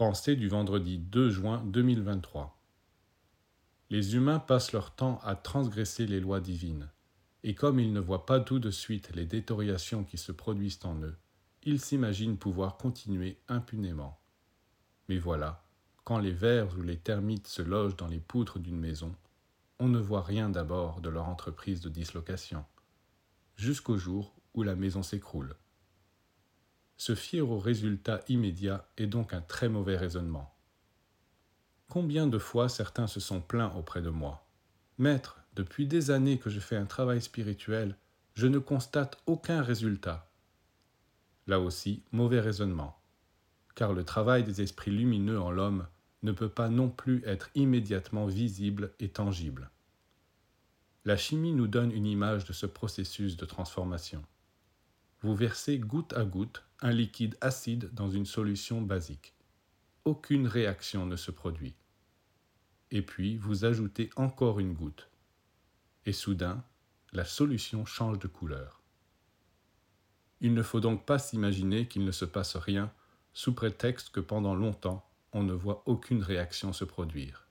Pensée du vendredi 2 juin 2023. Les humains passent leur temps à transgresser les lois divines, et comme ils ne voient pas tout de suite les détériorations qui se produisent en eux, ils s'imaginent pouvoir continuer impunément. Mais voilà, quand les vers ou les termites se logent dans les poutres d'une maison, on ne voit rien d'abord de leur entreprise de dislocation, jusqu'au jour où la maison s'écroule. Se fier au résultat immédiat est donc un très mauvais raisonnement. Combien de fois certains se sont plaints auprès de moi? Maître, depuis des années que je fais un travail spirituel, je ne constate aucun résultat. Là aussi, mauvais raisonnement, car le travail des esprits lumineux en l'homme ne peut pas non plus être immédiatement visible et tangible. La chimie nous donne une image de ce processus de transformation vous versez goutte à goutte un liquide acide dans une solution basique. Aucune réaction ne se produit. Et puis vous ajoutez encore une goutte. Et soudain, la solution change de couleur. Il ne faut donc pas s'imaginer qu'il ne se passe rien sous prétexte que pendant longtemps on ne voit aucune réaction se produire.